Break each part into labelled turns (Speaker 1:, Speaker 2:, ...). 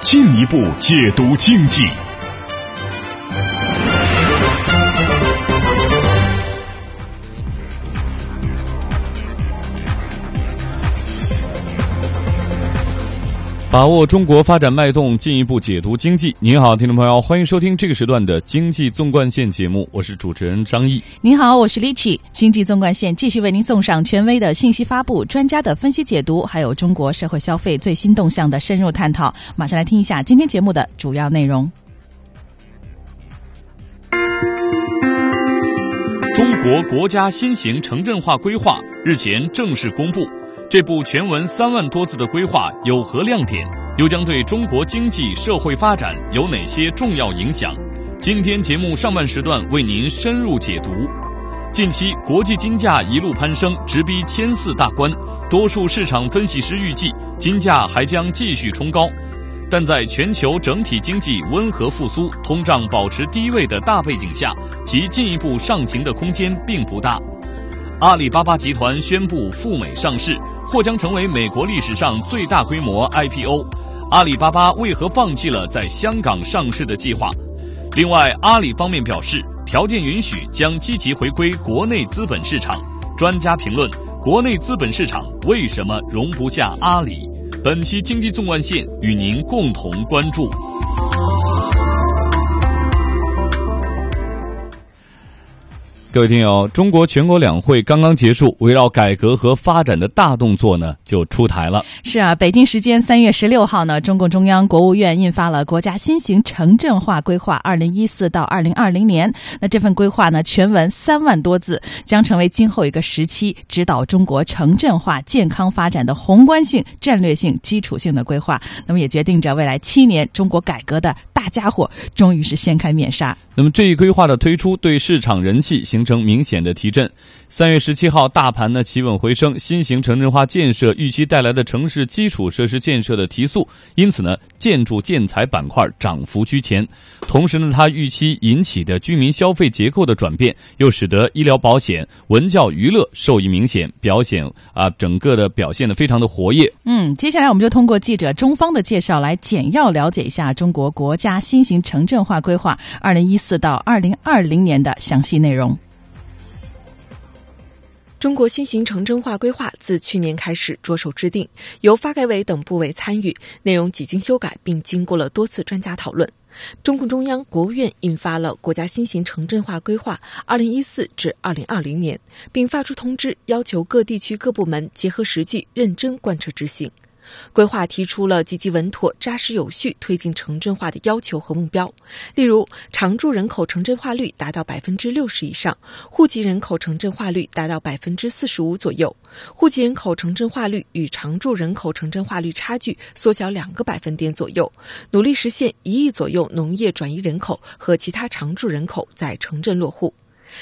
Speaker 1: 进一步解读经济。
Speaker 2: 把握中国发展脉动，进一步解读经济。您好，听众朋友，欢迎收听这个时段的《经济纵贯线》节目，我是主持人张毅。
Speaker 3: 您好，我是 Lichi。经济纵贯线继续为您送上权威的信息发布、专家的分析解读，还有中国社会消费最新动向的深入探讨。马上来听一下今天节目的主要内容。
Speaker 2: 中国国家新型城镇化规划日前正式公布。这部全文三万多字的规划有何亮点？又将对中国经济社会发展有哪些重要影响？今天节目上半时段为您深入解读。近期国际金价一路攀升，直逼千四大关，多数市场分析师预计金价还将继续冲高。但在全球整体经济温和复苏、通胀保持低位的大背景下，其进一步上行的空间并不大。阿里巴巴集团宣布赴美上市。或将成为美国历史上最大规模 IPO。阿里巴巴为何放弃了在香港上市的计划？另外，阿里方面表示，条件允许将积极回归国内资本市场。专家评论：国内资本市场为什么容不下阿里？本期经济纵贯线与您共同关注。各位听友，中国全国两会刚刚结束，围绕改革和发展的大动作呢就出台了。
Speaker 3: 是啊，北京时间三月十六号呢，中共中央、国务院印发了《国家新型城镇化规划（二零一四到二零二零年）》。那这份规划呢，全文三万多字，将成为今后一个时期指导中国城镇化健康发展的宏观性、战略性、基础性的规划。那么，也决定着未来七年中国改革的大家伙终于是掀开面纱。
Speaker 2: 那么，这一规划的推出，对市场人气形成明显的提振。三月十七号，大盘呢企稳回升，新型城镇化建设预期带来的城市基础设施建设的提速，因此呢，建筑建材板块涨幅居前。同时呢，它预期引起的居民消费结构的转变，又使得医疗保险、文教娱乐受益明显，表现啊整个的表现的非常的活跃。
Speaker 3: 嗯，接下来我们就通过记者中方的介绍来简要了解一下中国国家新型城镇化规划二零一四。到二零二零年的详细内容。
Speaker 4: 中国新型城镇化规划自去年开始着手制定，由发改委等部委参与，内容几经修改，并经过了多次专家讨论。中共中央、国务院印发了《国家新型城镇化规划（二零一四至二零二零年）》，并发出通知，要求各地区各部门结合实际，认真贯彻执行。规划提出了积极稳妥、扎实有序推进城镇化的要求和目标，例如常住人口城镇化率达到百分之六十以上，户籍人口城镇化率达到百分之四十五左右，户籍人口城镇化率与常住人口城镇化率差距缩小两个百分点左右，努力实现一亿左右农业转移人口和其他常住人口在城镇落户。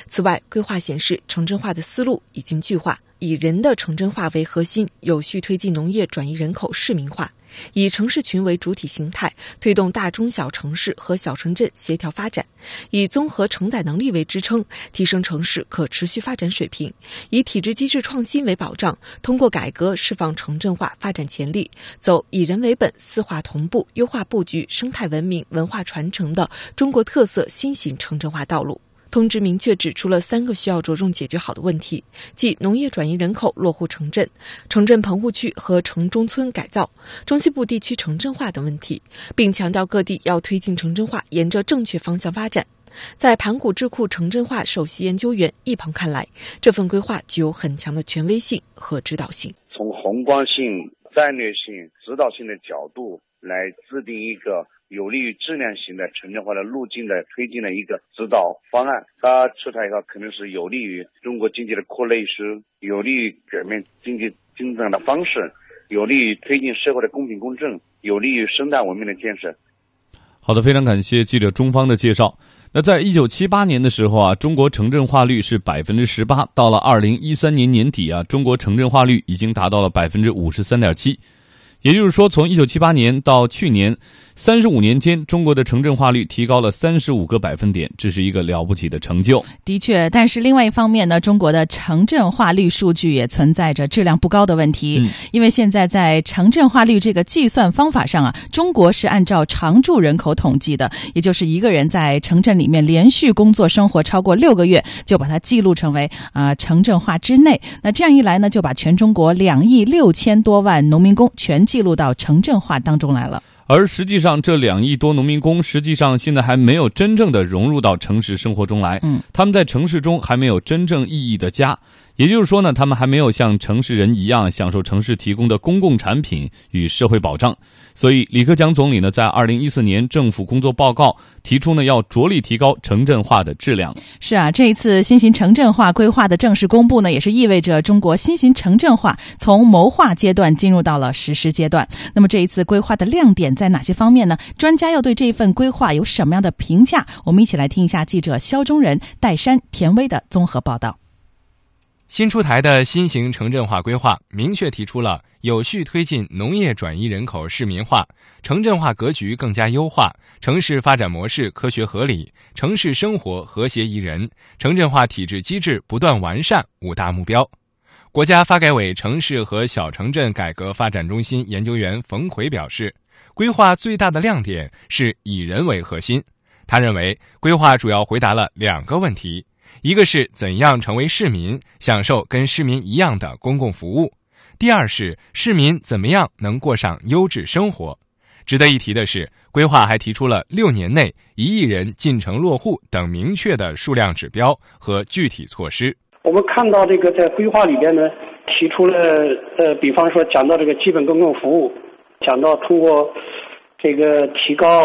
Speaker 4: 此外，规划显示城镇化的思路已经具化。以人的城镇化为核心，有序推进农业转移人口市民化；以城市群为主体形态，推动大中小城市和小城镇协调发展；以综合承载能力为支撑，提升城市可持续发展水平；以体制机制创新为保障，通过改革释放城镇化发展潜力，走以人为本、四化同步、优化布局、生态文明、文化传承的中国特色新型城镇化道路。通知明确指出了三个需要着重解决好的问题，即农业转移人口落户城镇、城镇棚户区和城中村改造、中西部地区城镇化等问题，并强调各地要推进城镇化沿着正确方向发展。在盘古智库城镇化首席研究员易鹏看来，这份规划具有很强的权威性和指导性。
Speaker 5: 从宏观性、战略性、指导性的角度来制定一个。有利于质量型的城镇化的路径的推进的一个指导方案，它出台以后肯定是有利于中国经济的扩内需，有利于改变经济增长的方式，有利于推进社会的公平公正，有利于生态文明的建设。
Speaker 6: 好的，非常感谢记者中方的介绍。那在一九七八年的时候啊，中国城镇化率是百分之十八，到了二零一三年年底啊，中国城镇化率已经达到了百分之五十三点七。也就是说，从一九七八年到去年。三十五年间，中国的城镇化率提高了三十五个百分点，这是一个了不起的成就。
Speaker 3: 的确，但是另外一方面呢，中国的城镇化率数据也存在着质量不高的问题。嗯，因为现在在城镇化率这个计算方法上啊，中国是按照常住人口统计的，也就是一个人在城镇里面连续工作生活超过六个月，就把它记录成为啊城镇化之内。那这样一来呢，就把全中国两亿六千多万农民工全记录到城镇化当中来了。
Speaker 6: 而实际上，这两亿多农民工实际上现在还没有真正的融入到城市生活中来。嗯，他们在城市中还没有真正意义的家。也就是说呢，他们还没有像城市人一样享受城市提供的公共产品与社会保障。所以，李克强总理呢，在二零一四年政府工作报告提出呢，要着力提高城镇化的质量。
Speaker 3: 是啊，这一次新型城镇化规划的正式公布呢，也是意味着中国新型城镇化从谋划阶段进入到了实施阶段。那么，这一次规划的亮点在哪些方面呢？专家要对这份规划有什么样的评价？我们一起来听一下记者肖忠仁、戴山、田威的综合报道。
Speaker 7: 新出台的新型城镇化规划明确提出了有序推进农业转移人口市民化、城镇化格局更加优化、城市发展模式科学合理、城市生活和谐宜人、城镇化体制机制不断完善五大目标。国家发改委城市和小城镇改革发展中心研究员冯奎表示，规划最大的亮点是以人为核心。他认为，规划主要回答了两个问题。一个是怎样成为市民，享受跟市民一样的公共服务；第二是市民怎么样能过上优质生活。值得一提的是，规划还提出了六年内一亿人进城落户等明确的数量指标和具体措施。
Speaker 8: 我们看到这个在规划里边呢，提出了呃，比方说讲到这个基本公共服务，讲到通过这个提高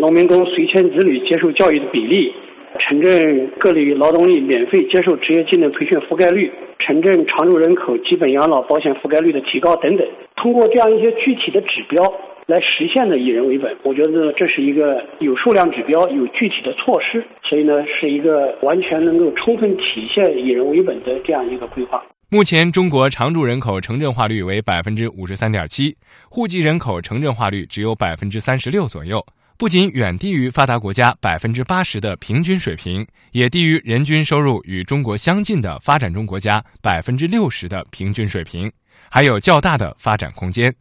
Speaker 8: 农民工随迁子女接受教育的比例。城镇各类劳动力免费接受职业技能培训覆盖率，城镇常住人口基本养老保险覆盖率的提高等等，通过这样一些具体的指标来实现的以人为本，我觉得这是一个有数量指标、有具体的措施，所以呢是一个完全能够充分体现以人为本的这样一个规划。
Speaker 7: 目前，中国常住人口城镇化率为百分之五十三点七，户籍人口城镇化率只有百分之三十六左右。不仅远低于发达国家百分之八十的平均水平，也低于人均收入与中国相近的发展中国家百分之六十的平均水平，还有较大的发展空间。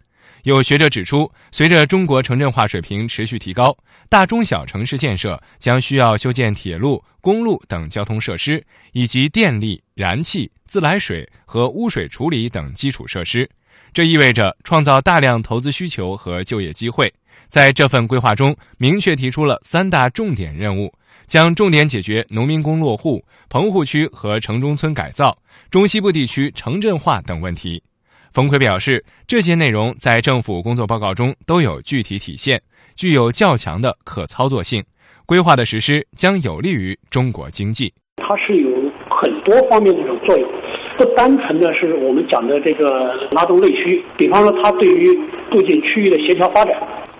Speaker 7: 有学者指出，随着中国城镇化水平持续提高，大中小城市建设将需要修建铁路、公路等交通设施，以及电力、燃气、自来水和污水处理等基础设施。这意味着创造大量投资需求和就业机会。在这份规划中，明确提出了三大重点任务，将重点解决农民工落户、棚户区和城中村改造、中西部地区城镇化等问题。冯奎表示，这些内容在政府工作报告中都有具体体现，具有较强的可操作性。规划的实施将有利于中国经济。
Speaker 8: 它是有很多方面的这种作用，不单纯的是我们讲的这个拉动内需，比方说它对于促进区域的协调发展。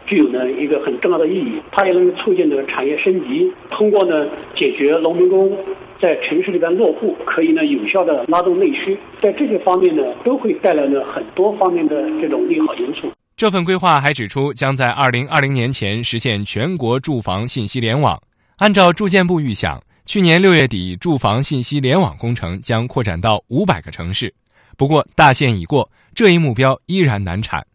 Speaker 8: 具有呢一个很重要的意义，它也能促进呢产业升级，通过呢解决农民工在城市里边落户，可以呢有效的拉动内需，在这些方面呢都会带来呢很多方面的这种利好因素。
Speaker 7: 这份规划还指出，将在二零二零年前实现全国住房信息联网。按照住建部预想，去年六月底住房信息联网工程将扩展到五百个城市。不过大限已过，这一目标依然难产。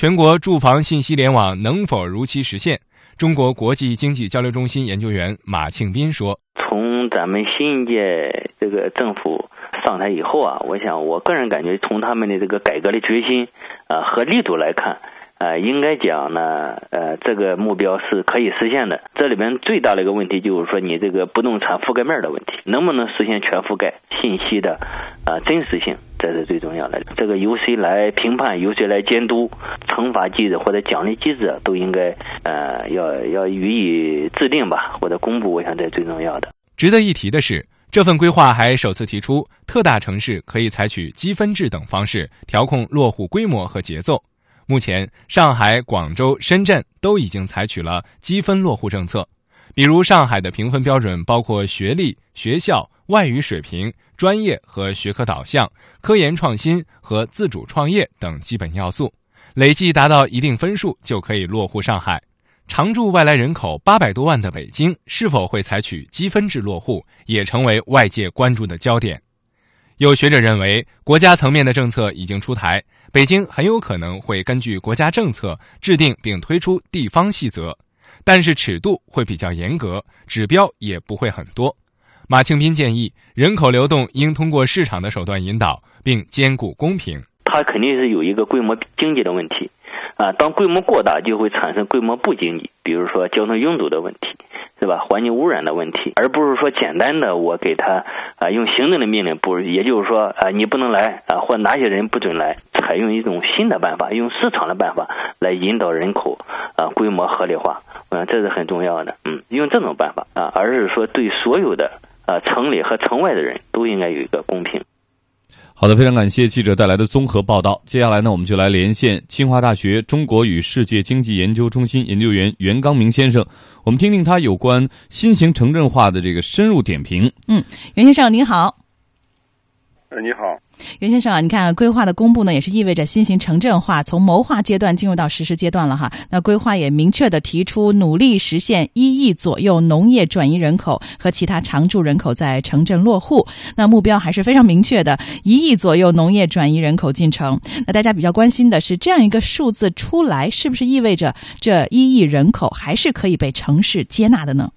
Speaker 7: 全国住房信息联网能否如期实现？中国国际经济交流中心研究员马庆斌说：“
Speaker 9: 从咱们新一届这个政府上台以后啊，我想我个人感觉，从他们的这个改革的决心啊和力度来看。”呃，应该讲呢，呃，这个目标是可以实现的。这里面最大的一个问题就是说，你这个不动产覆盖面的问题，能不能实现全覆盖？信息的啊真实性，这是最重要的。这个由谁来评判？由谁来监督？惩罚机制或者奖励机制都应该呃要要予以制定吧，或者公布。我想这是最重要的。
Speaker 7: 值得一提的是，这份规划还首次提出，特大城市可以采取积分制等方式调控落户规模和节奏。目前，上海、广州、深圳都已经采取了积分落户政策。比如，上海的评分标准包括学历、学校、外语水平、专业和学科导向、科研创新和自主创业等基本要素，累计达到一定分数就可以落户上海。常住外来人口八百多万的北京，是否会采取积分制落户，也成为外界关注的焦点。有学者认为，国家层面的政策已经出台，北京很有可能会根据国家政策制定并推出地方细则，但是尺度会比较严格，指标也不会很多。马庆斌建议，人口流动应通过市场的手段引导，并兼顾公平。
Speaker 9: 它肯定是有一个规模经济的问题。啊，当规模过大，就会产生规模不经济，比如说交通拥堵的问题，是吧？环境污染的问题，而不是说简单的我给他啊用行政的命令，不，也就是说啊你不能来啊，或哪些人不准来，采用一种新的办法，用市场的办法来引导人口啊规模合理化，嗯，这是很重要的，嗯，用这种办法啊，而是说对所有的啊城里和城外的人都应该有一个公平。
Speaker 2: 好的，非常感谢记者带来的综合报道。接下来呢，我们就来连线清华大学中国与世界经济研究中心研究员袁刚明先生，我们听听他有关新型城镇化的这个深入点评。
Speaker 3: 嗯，袁先生您好。
Speaker 10: 呃，你好。
Speaker 3: 袁先生啊，你看规划的公布呢，也是意味着新型城镇化从谋划阶段进入到实施阶段了哈。那规划也明确的提出，努力实现一亿左右农业转移人口和其他常住人口在城镇落户。那目标还是非常明确的，一亿左右农业转移人口进城。那大家比较关心的是，这样一个数字出来，是不是意味着这一亿人口还是可以被城市接纳的呢？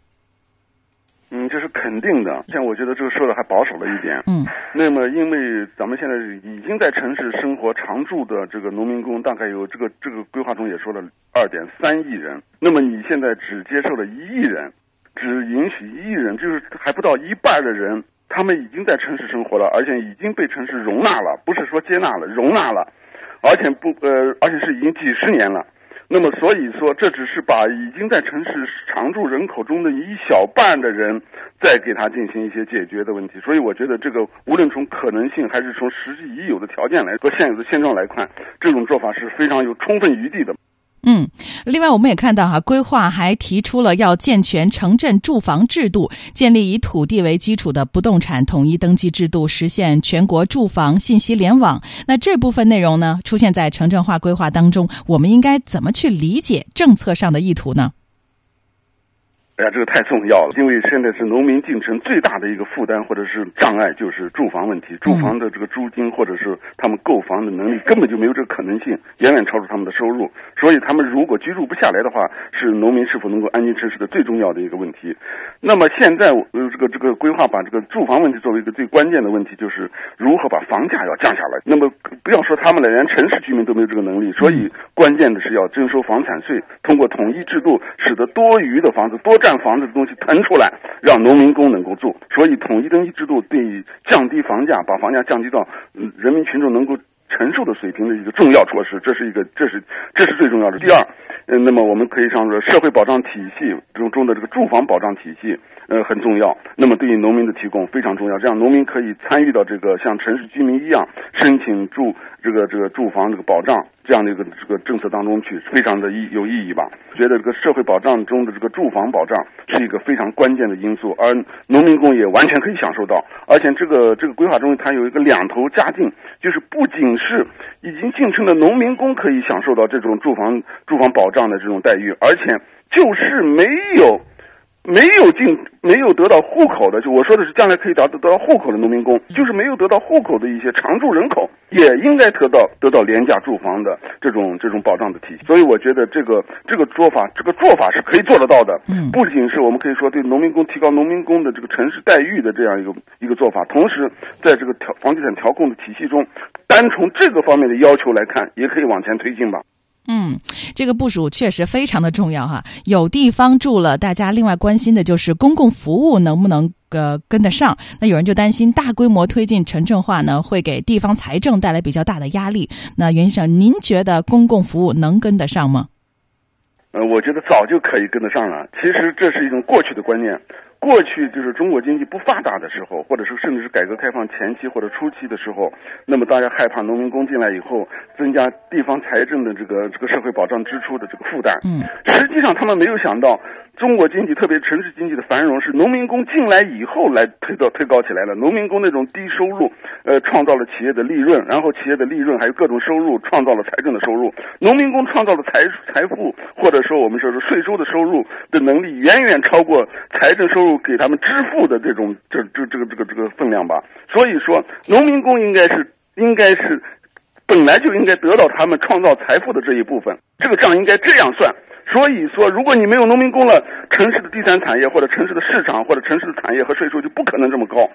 Speaker 10: 是肯定的。像我觉得这个说的还保守了一点。
Speaker 3: 嗯。
Speaker 10: 那么，因为咱们现在已经在城市生活常住的这个农民工，大概有这个这个规划中也说了二点三亿人。那么你现在只接受了一亿人，只允许一亿人，就是还不到一半的人，他们已经在城市生活了，而且已经被城市容纳了，不是说接纳了，容纳了，而且不呃，而且是已经几十年了。那么，所以说，这只是把已经在城市常住人口中的一小半的人，再给他进行一些解决的问题。所以，我觉得这个无论从可能性还是从实际已有的条件来说现有的现状来看，这种做法是非常有充分余地的。
Speaker 3: 嗯，另外我们也看到哈，规划还提出了要健全城镇住房制度，建立以土地为基础的不动产统一登记制度，实现全国住房信息联网。那这部分内容呢，出现在城镇化规划当中，我们应该怎么去理解政策上的意图呢？
Speaker 10: 哎呀，这个太重要了，因为现在是农民进城最大的一个负担或者是障碍，就是住房问题。住房的这个租金或者是他们购房的能力根本就没有这个可能性，远远超出他们的收入。所以他们如果居住不下来的话，是农民是否能够安居城市的最重要的一个问题。那么现在呃，这个这个规划把这个住房问题作为一个最关键的问题，就是如何把房价要降下来。那么不要说他们了，连城市居民都没有这个能力，所以关键的是要征收房产税，通过统一制度，使得多余的房子多。占房子的东西腾出来，让农民工能够住，所以统一登记制度对于降低房价、把房价降低到人民群众能够承受的水平的一个重要措施，这是一个，这是这是最重要的。第二，那么我们可以上说，社会保障体系中中的这个住房保障体系，呃，很重要。那么对于农民的提供非常重要，这样农民可以参与到这个像城市居民一样申请住这个这个住房这个保障。这样的一个这个政策当中去，非常的意有意义吧？觉得这个社会保障中的这个住房保障是一个非常关键的因素，而农民工也完全可以享受到。而且这个这个规划中，它有一个两头加进，就是不仅是已经进城的农民工可以享受到这种住房住房保障的这种待遇，而且就是没有。没有进、没有得到户口的，就我说的是将来可以达到得到户口的农民工，就是没有得到户口的一些常住人口，也应该得到得到廉价住房的这种这种保障的体系。所以我觉得这个这个做法，这个做法是可以做得到的。
Speaker 3: 嗯，
Speaker 10: 不仅是我们可以说对农民工提高农民工的这个城市待遇的这样一个一个做法，同时在这个调房地产调控的体系中，单从这个方面的要求来看，也可以往前推进吧。
Speaker 3: 嗯，这个部署确实非常的重要哈。有地方住了，大家另外关心的就是公共服务能不能呃跟得上。那有人就担心大规模推进城镇化呢，会给地方财政带来比较大的压力。那袁先生，您觉得公共服务能跟得上吗？
Speaker 10: 呃，我觉得早就可以跟得上了。其实这是一种过去的观念。过去就是中国经济不发达的时候，或者是甚至是改革开放前期或者初期的时候，那么大家害怕农民工进来以后增加地方财政的这个这个社会保障支出的这个负担。
Speaker 3: 嗯，
Speaker 10: 实际上他们没有想到，中国经济特别城市经济的繁荣是农民工进来以后来推到推高起来了。农民工那种低收入，呃，创造了企业的利润，然后企业的利润还有各种收入，创造了财政的收入。农民工创造的财财富，或者说我们说是税收的收入的能力，远远超过财政收入。给他们支付的这种这这这个这个这个分量吧，所以说农民工应该是应该是本来就应该得到他们创造财富的这一部分，这个账应该这样算。所以说，如果你没有农民工了，城市的第三产业或者城市的市场或者城市的产业和税收就不可能这么高。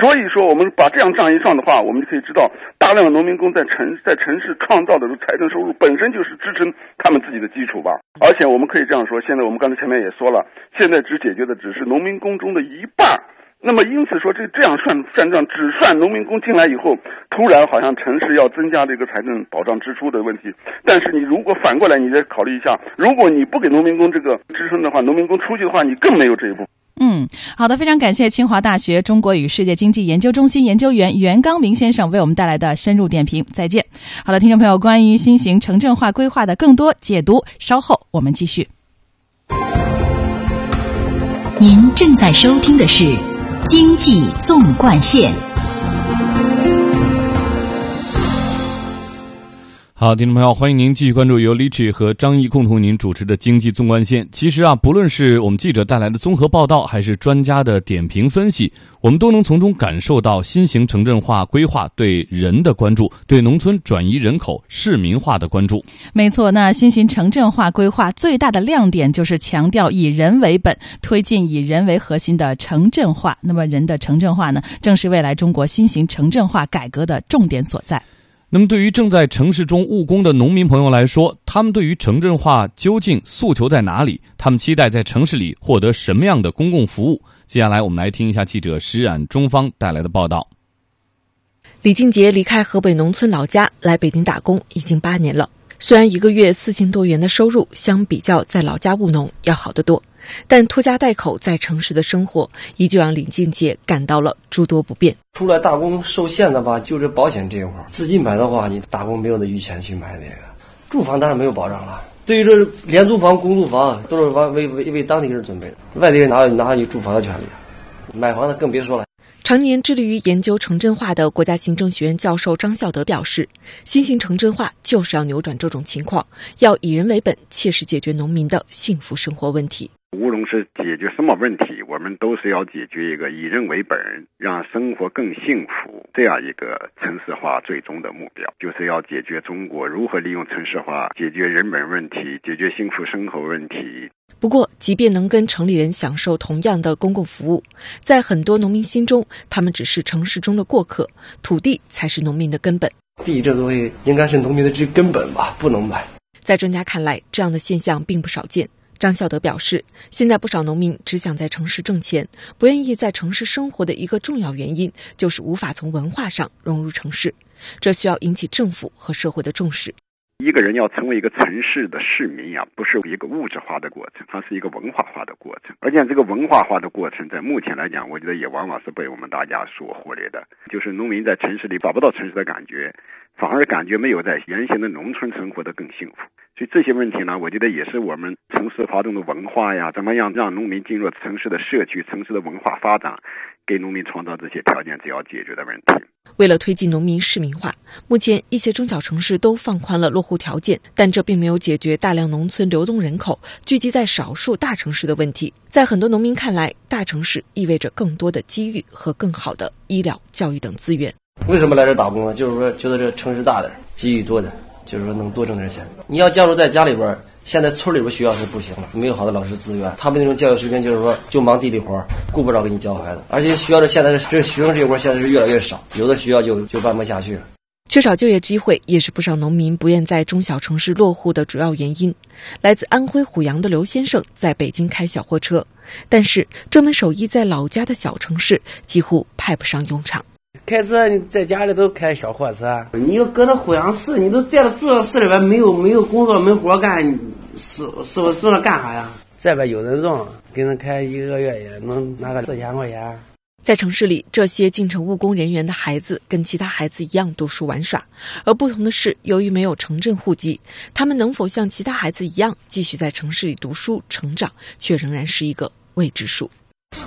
Speaker 10: 所以说，我们把这样账一算的话，我们就可以知道，大量的农民工在城在城市创造的财政收入本身就是支撑他们自己的基础吧。而且我们可以这样说，现在我们刚才前面也说了，现在只解决的只是农民工中的一半。那么因此说，这这样算算账，只算农民工进来以后，突然好像城市要增加这个财政保障支出的问题。但是你如果反过来，你再考虑一下，如果你不给农民工这个支撑的话，农民工出去的话，你更没有这一步。
Speaker 3: 嗯，好的，非常感谢清华大学中国与世界经济研究中心研究员袁刚明先生为我们带来的深入点评。再见。好的，听众朋友，关于新型城镇化规划的更多解读，稍后我们继续。
Speaker 11: 您正在收听的是。经济纵贯线。
Speaker 2: 好，听众朋友，欢迎您继续关注由李志和张毅共同您主持的《经济纵贯线》。其实啊，不论是我们记者带来的综合报道，还是专家的点评分析，我们都能从中感受到新型城镇化规划对人的关注，对农村转移人口、市民化的关注。
Speaker 3: 没错，那新型城镇化规划最大的亮点就是强调以人为本，推进以人为核心的城镇化。那么，人的城镇化呢，正是未来中国新型城镇化改革的重点所在。
Speaker 2: 那么，对于正在城市中务工的农民朋友来说，他们对于城镇化究竟诉求在哪里？他们期待在城市里获得什么样的公共服务？接下来，我们来听一下记者石冉中方带来的报道。
Speaker 4: 李静杰离开河北农村老家来北京打工已经八年了，虽然一个月四千多元的收入相比较在老家务农要好得多。但拖家带口在城市的生活，依旧让李静杰感到了诸多不便。
Speaker 12: 出来打工受限的吧，就是保险这一块儿。自己买的话，你打工没有那余钱去买那个。住房当然没有保障了。对于这廉租房、公租房，都是为为为当地人准备的，外地人哪有哪有住房的权利？买房的更别说了。
Speaker 4: 常年致力于研究城镇化的国家行政学院教授张孝德表示，新型城镇化就是要扭转这种情况，要以人为本，切实解决农民的幸福生活问题。
Speaker 13: 无论是解决什么问题，我们都是要解决一个以人为本，让生活更幸福这样一个城市化最终的目标，就是要解决中国如何利用城市化解决人本问题，解决幸福生活问题。
Speaker 4: 不过，即便能跟城里人享受同样的公共服务，在很多农民心中，他们只是城市中的过客，土地才是农民的根本。
Speaker 12: 地这东西应该是农民的最根本吧，不能买。
Speaker 4: 在专家看来，这样的现象并不少见。张孝德表示，现在不少农民只想在城市挣钱，不愿意在城市生活的一个重要原因，就是无法从文化上融入城市，这需要引起政府和社会的重视。
Speaker 13: 一个人要成为一个城市的市民呀，不是一个物质化的过程，它是一个文化化的过程。而且这个文化化的过程，在目前来讲，我觉得也往往是被我们大家所忽略的。就是农民在城市里找不到城市的感觉，反而感觉没有在原先的农村生活的更幸福。所以这些问题呢，我觉得也是我们城市发动的文化呀，怎么样让农民进入城市的社区、城市的文化发展，给农民创造这些条件，只要解决的问题。
Speaker 4: 为了推进农民市民化，目前一些中小城市都放宽了落户条件，但这并没有解决大量农村流动人口聚集在少数大城市的问题。在很多农民看来，大城市意味着更多的机遇和更好的医疗、教育等资源。
Speaker 12: 为什么来这打工呢？就是说觉得这城市大点，机遇多点，就是说能多挣点钱。你要假如在家里边。现在村里边学校是不行了，没有好的老师资源，他们那种教育水平就是说就忙地里活，顾不着给你教孩子。而且学校的现在这学生这一块现在是越来越少，有的学校就就办不下去了。
Speaker 4: 缺少就业机会也是不少农民不愿在中小城市落户的主要原因。来自安徽阜阳的刘先生在北京开小货车，但是这门手艺在老家的小城市几乎派不上用场。
Speaker 14: 开车你在家里都开小货车，你要搁那阜阳市，你都在了住到市里边，没有没有工作没活干，是是不是坐那干啥呀？这边有人用，给人开一个月也能拿个四千块钱。
Speaker 4: 在城市里，这些进城务工人员的孩子跟其他孩子一样读书玩耍，而不同的是，由于没有城镇户籍，他们能否像其他孩子一样继续在城市里读书成长，却仍然是一个未知数。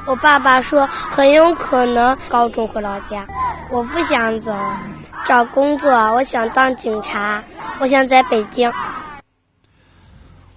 Speaker 15: 我爸爸说，很有可能高中回老家。我不想走，找工作，我想当警察，我想在北京。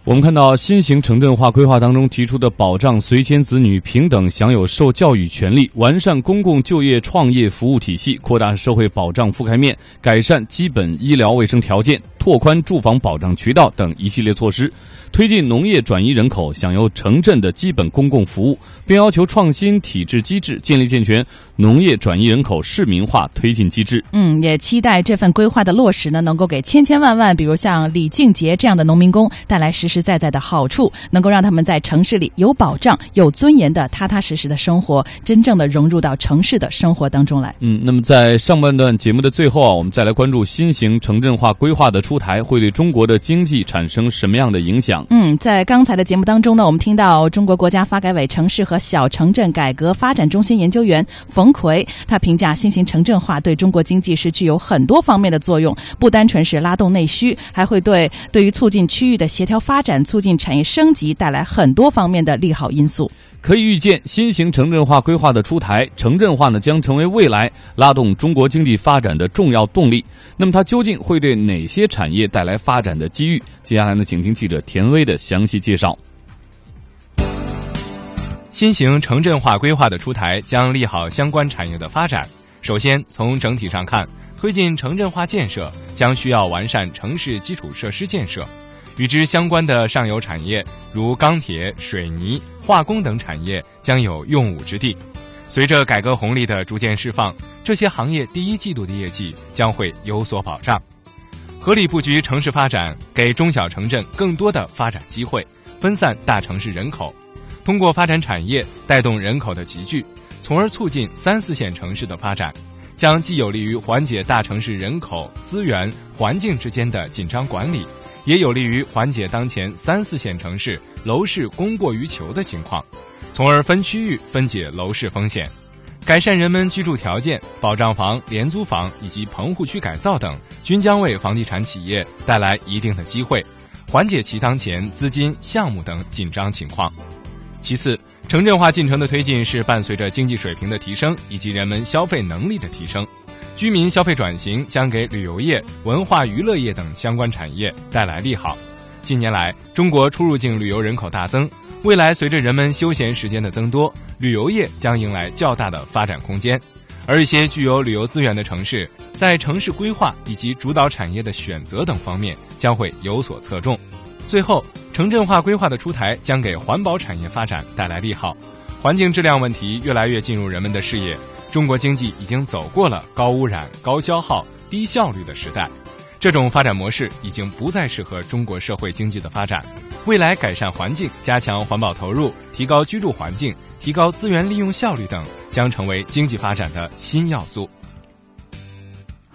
Speaker 2: 我们看到新型城镇化规划当中提出的保障随迁子女平等享有受教育权利、完善公共就业创业服务体系、扩大社会保障覆盖面、改善基本医疗卫生条件、拓宽住房保障渠道等一系列措施。推进农业转移人口享有城镇的基本公共服务，并要求创新体制机制，建立健全农业转移人口市民化推进机制。
Speaker 3: 嗯，也期待这份规划的落实呢，能够给千千万万，比如像李静杰这样的农民工带来实实在在的好处，能够让他们在城市里有保障、有尊严的踏踏实实的生活，真正的融入到城市的生活当中来。
Speaker 2: 嗯，那么在上半段节目的最后啊，我们再来关注新型城镇化规划的出台会对中国的经济产生什么样的影响？
Speaker 3: 嗯，在刚才的节目当中呢，我们听到中国国家发改委城市和小城镇改革发展中心研究员冯奎，他评价新型城镇化对中国经济是具有很多方面的作用，不单纯是拉动内需，还会对对于促进区域的协调发展、促进产业升级带来很多方面的利好因素。
Speaker 2: 可以预见，新型城镇化规划的出台，城镇化呢将成为未来拉动中国经济发展的重要动力。那么，它究竟会对哪些产业带来发展的机遇？接下来呢，请听记者田威的详细介绍。
Speaker 7: 新型城镇化规划的出台将利好相关产业的发展。首先，从整体上看，推进城镇化建设将需要完善城市基础设施建设，与之相关的上游产业如钢铁、水泥、化工等产业将有用武之地。随着改革红利的逐渐释放，这些行业第一季度的业绩将会有所保障。合理布局城市发展，给中小城镇更多的发展机会，分散大城市人口。通过发展产业，带动人口的集聚，从而促进三四线城市的发展，将既有利于缓解大城市人口、资源、环境之间的紧张管理，也有利于缓解当前三四线城市楼市供过于求的情况，从而分区域分解楼市风险，改善人们居住条件，保障房、廉租房以及棚户区改造等，均将为房地产企业带来一定的机会，缓解其当前资金、项目等紧张情况。其次，城镇化进程的推进是伴随着经济水平的提升以及人们消费能力的提升，居民消费转型将给旅游业、文化娱乐业等相关产业带来利好。近年来，中国出入境旅游人口大增，未来随着人们休闲时间的增多，旅游业将迎来较大的发展空间。而一些具有旅游资源的城市，在城市规划以及主导产业的选择等方面将会有所侧重。最后，城镇化规划的出台将给环保产业发展带来利好，环境质量问题越来越进入人们的视野。中国经济已经走过了高污染、高消耗、低效率的时代，这种发展模式已经不再适合中国社会经济的发展。未来改善环境、加强环保投入、提高居住环境、提高资源利用效率等，将成为经济发展的新要素。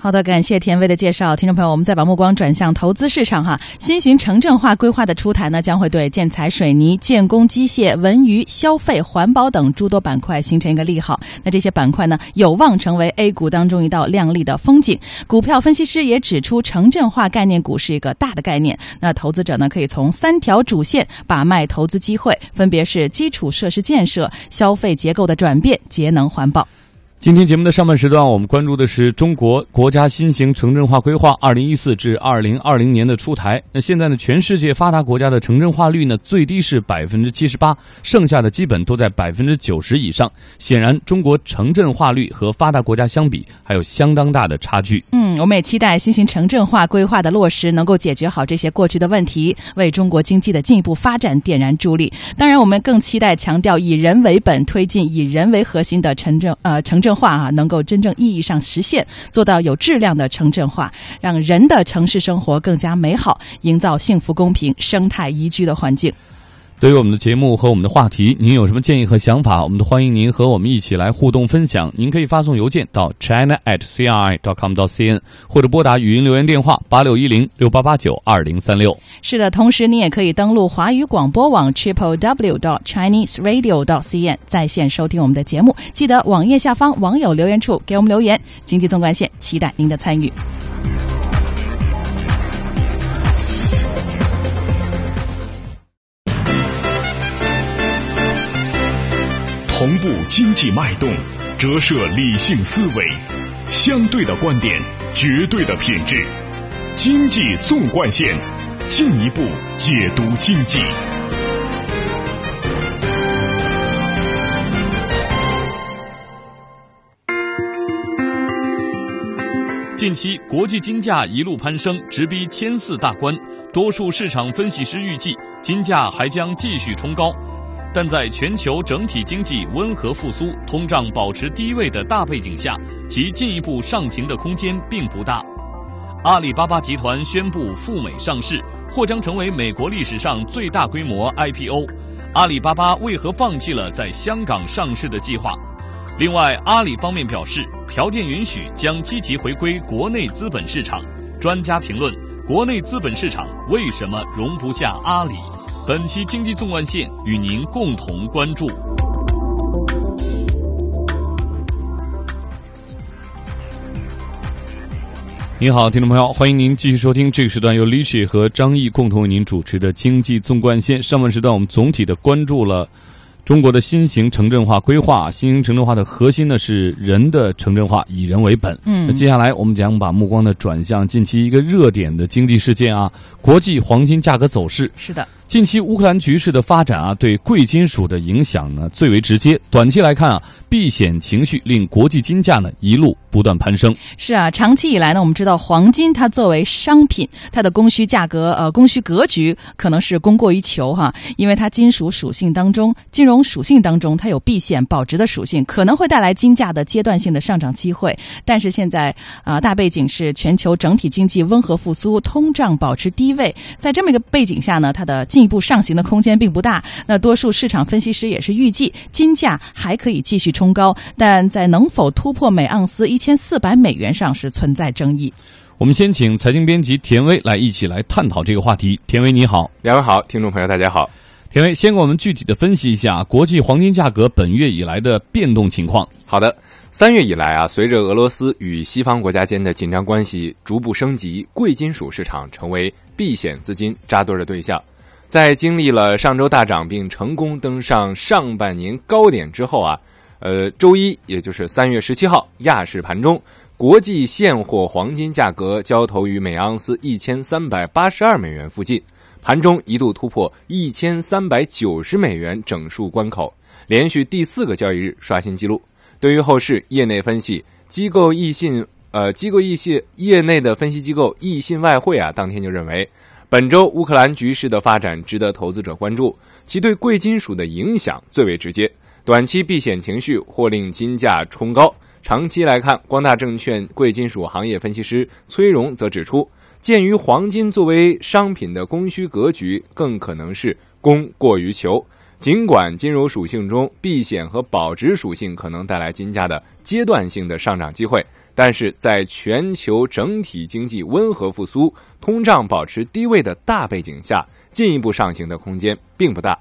Speaker 3: 好的，感谢田威的介绍。听众朋友，我们再把目光转向投资市场哈。新型城镇化规划的出台呢，将会对建材、水泥、建工机械、文娱、消费、环保等诸多板块形成一个利好。那这些板块呢，有望成为 A 股当中一道亮丽的风景。股票分析师也指出，城镇化概念股是一个大的概念。那投资者呢，可以从三条主线把脉投资机会，分别是基础设施建设、消费结构的转变、节能环保。
Speaker 2: 今天节目的上半时段，我们关注的是中国国家新型城镇化规划二零一四至二零二零年的出台。那现在呢，全世界发达国家的城镇化率呢，最低是百分之七十八，剩下的基本都在百分之九十以上。显然，中国城镇化率和发达国家相比，还有相当大的差距。
Speaker 3: 嗯，我们也期待新型城镇化规划的落实，能够解决好这些过去的问题，为中国经济的进一步发展点燃助力。当然，我们更期待强调以人为本，推进以人为核心的城镇呃城镇。化啊，能够真正意义上实现，做到有质量的城镇化，让人的城市生活更加美好，营造幸福、公平、生态宜居的环境。
Speaker 2: 对于我们的节目和我们的话题，您有什么建议和想法？我们都欢迎您和我们一起来互动分享。您可以发送邮件到 china at cri dot com dot cn，或者拨打语音留言电话八六一零六八八九二零三六。
Speaker 3: 是的，同时您也可以登录华语广播网 triple w dot chinese radio dot cn 在线收听我们的节目。记得网页下方网友留言处给我们留言。经济纵贯线，期待您的参与。
Speaker 1: 同步经济脉动，折射理性思维，相对的观点，绝对的品质。经济纵贯线，进一步解读经济。
Speaker 6: 近期国际金价一路攀升，直逼千四大关，多数市场分析师预计金价还将继续冲高。但在全球整体经济温和复苏、通胀保持低位的大背景下，其进一步上行的空间并不大。阿里巴巴集团宣布赴美上市，或将成为美国历史上最大规模 IPO。阿里巴巴为何放弃了在香港上市的计划？另外，阿里方面表示，条件允许将积极回归国内资本市场。专家评论：国内资本市场为什么容不下阿里？本期经济纵贯线与您共同关注。
Speaker 2: 您好，听众朋友，欢迎您继续收听这个时段由李雪和张毅共同为您主持的经济纵贯线。上半时段我们总体的关注了中国的新型城镇化规划。新型城镇化的核心呢是人的城镇化，以人为本。
Speaker 3: 嗯，
Speaker 2: 那接下来我们将把目光呢转向近期一个热点的经济事件啊，国际黄金价格走势。
Speaker 3: 是的。
Speaker 2: 近期乌克兰局势的发展啊，对贵金属的影响呢最为直接。短期来看啊，避险情绪令国际金价呢一路不断攀升。
Speaker 3: 是啊，长期以来呢，我们知道黄金它作为商品，它的供需价格呃供需格局可能是供过于求哈，因为它金属属性当中、金融属性当中，它有避险保值的属性，可能会带来金价的阶段性的上涨机会。但是现在啊，大背景是全球整体经济温和复苏，通胀保持低位，在这么一个背景下呢，它的进一步上行的空间并不大。那多数市场分析师也是预计金价还可以继续冲高，但在能否突破每盎司一千四百美元上是存在争议。
Speaker 2: 我们先请财经编辑田威来一起来探讨这个话题。田威你好，
Speaker 7: 两位好，听众朋友大家好。
Speaker 2: 田威先给我们具体的分析一下国际黄金价格本月以来的变动情况。
Speaker 7: 好的。三月以来啊，随着俄罗斯与西方国家间的紧张关系逐步升级，贵金属市场成为避险资金扎堆的对象。在经历了上周大涨并成功登上上半年高点之后啊，呃，周一也就是三月十七号亚市盘中，国际现货黄金价格交投于每盎司一千三百八十二美元附近，盘中一度突破一千三百九十美元整数关口，连续第四个交易日刷新纪录。对于后市，业内分析机构易信，呃，机构易信业内的分析机构易信外汇啊，当天就认为，本周乌克兰局势的发展值得投资者关注，其对贵金属的影响最为直接。短期避险情绪或令金价冲高，长期来看，光大证券贵金属行业分析师崔荣则指出，鉴于黄金作为商品的供需格局，更可能是供过于求。尽管金融属性中避险和保值属性可能带来金价的阶段性的上涨机会，但是在全球整体经济温和复苏、通胀保持低位的大背景下，进一步上行的空间并不大。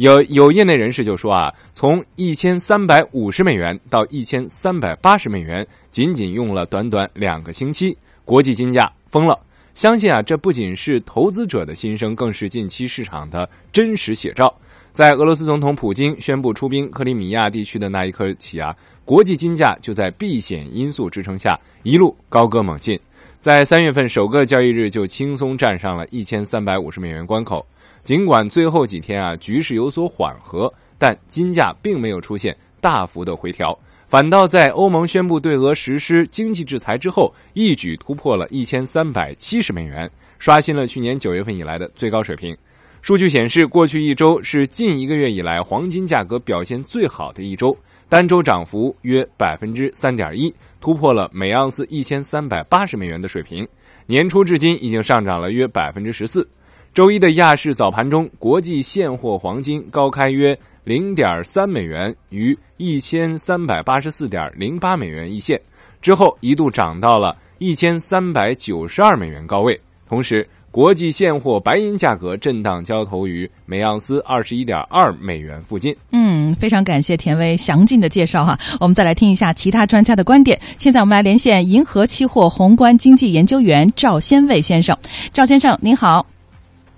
Speaker 7: 有有业内人士就说啊，从一千三百五十美元到一千三百八十美元，仅仅用了短短两个星期，国际金价疯了。相信啊，这不仅是投资者的心声，更是近期市场的真实写照。在俄罗斯总统普京宣布出兵克里米亚地区的那一刻起啊，国际金价就在避险因素支撑下一路高歌猛进，在三月份首个交易日就轻松站上了一千三百五十美元关口。尽管最后几天啊局势有所缓和，但金价并没有出现大幅的回调，反倒在欧盟宣布对俄实施经济制裁之后，一举突破了一千三百七十美元，刷新了去年九月份以来的最高水平。数据显示，过去一周是近一个月以来黄金价格表现最好的一周，单周涨幅约百分之三点一，突破了每盎司一千三百八十美元的水平。年初至今已经上涨了约百分之十四。周一的亚市早盘中，国际现货黄金高开约零点三美元，于一千三百八十四点零八美元一线，之后一度涨到了一千三百九十二美元高位。同时，国际现货白银价格震荡交投于每盎司二十一点二美元附近。
Speaker 3: 嗯，非常感谢田威详尽的介绍哈。我们再来听一下其他专家的观点。现在我们来连线银河期货宏观经济研究员赵先卫先生。赵先生您好。